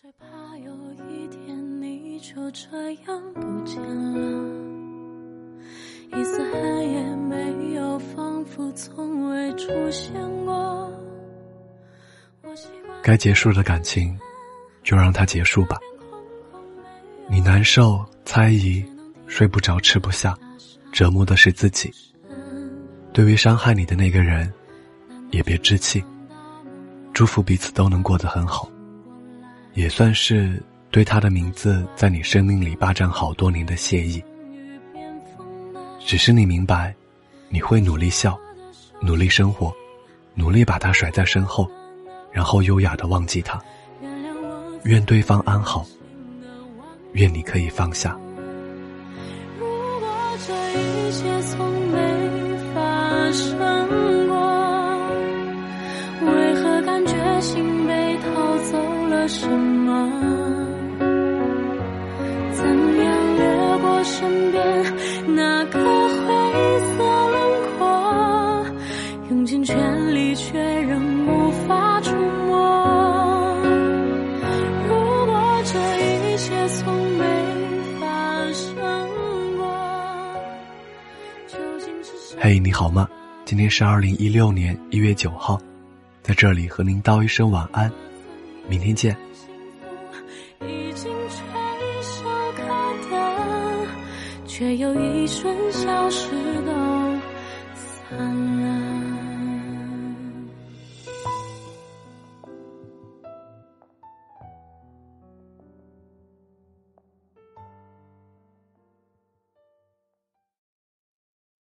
最怕有一天你就这样不见了，一丝痕也没有，仿佛从未出现过。该结束的感情，就让它结束吧。你难受、猜疑、睡不着、吃不下，折磨的是自己。对于伤害你的那个人，也别置气，祝福彼此都能过得很好。也算是对他的名字在你生命里霸占好多年的谢意。只是你明白，你会努力笑，努力生活，努力把他甩在身后，然后优雅的忘记他。愿对方安好，愿你可以放下。如果这一切从没发生过，为何感觉心被掏走？什么？怎样掠过身边那个灰色轮廓？用尽全力却仍无法触摸。如果这一切从没发生过，究竟是嘿，你好吗？今天是二零一六年一月九号，在这里和您道一声晚安。明天见。已经垂手可得，却又一瞬消失都散了。